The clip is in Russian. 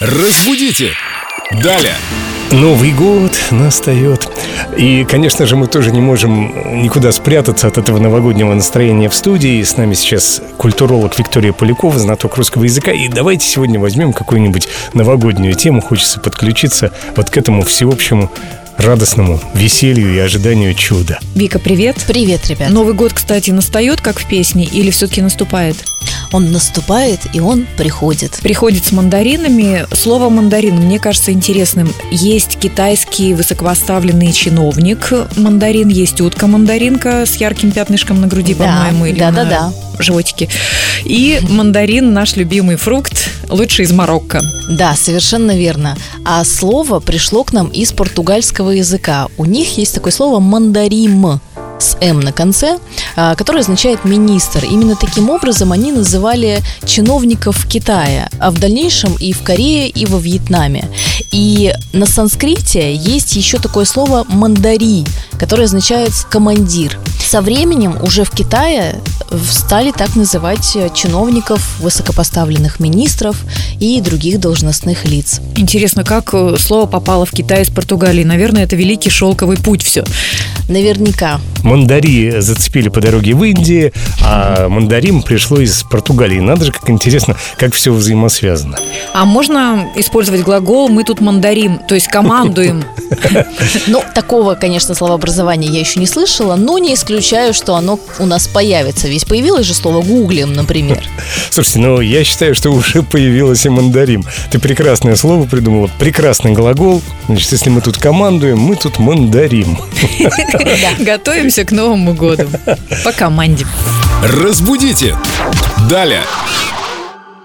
Разбудите! Далее! Новый год настает. И, конечно же, мы тоже не можем никуда спрятаться от этого новогоднего настроения в студии. С нами сейчас культуролог Виктория Полякова, знаток русского языка. И давайте сегодня возьмем какую-нибудь новогоднюю тему. Хочется подключиться вот к этому всеобщему радостному веселью и ожиданию чуда. Вика, привет. Привет, ребят. Новый год, кстати, настает, как в песне, или все-таки наступает? Он наступает, и он приходит. Приходит с мандаринами. Слово мандарин мне кажется интересным. Есть китайский высокопоставленный чиновник мандарин, есть утка мандаринка с ярким пятнышком на груди, Да, по-моему, или да, на да, да. животике. И мандарин наш любимый фрукт, лучший из Марокко. Да, совершенно верно. А слово пришло к нам из португальского языка. У них есть такое слово мандарим с «м» на конце, а, которое означает «министр». Именно таким образом они называли чиновников Китая, а в дальнейшем и в Корее, и во Вьетнаме. И на санскрите есть еще такое слово «мандари», которое означает «командир». Со временем уже в Китае стали так называть чиновников, высокопоставленных министров и других должностных лиц. Интересно, как э, слово попало в Китай из Португалии? Наверное, это великий шелковый путь все. Наверняка. Мандари зацепили по дороге в Индии, а мандарин пришло из Португалии. Надо же, как интересно, как все взаимосвязано. А можно использовать глагол «мы тут мандарим», то есть командуем? Ну, такого, конечно, словообразования я еще не слышала, но не исключаю, что оно у нас появится. Ведь появилось же слово «гуглим», например. Слушайте, ну я считаю, что уже появилось и мандарин. Ты прекрасное слово придумала, прекрасный глагол. Значит, если мы тут командуем, мы тут мандарим. Готовимся к Новому году. По команде. Разбудите! Далее!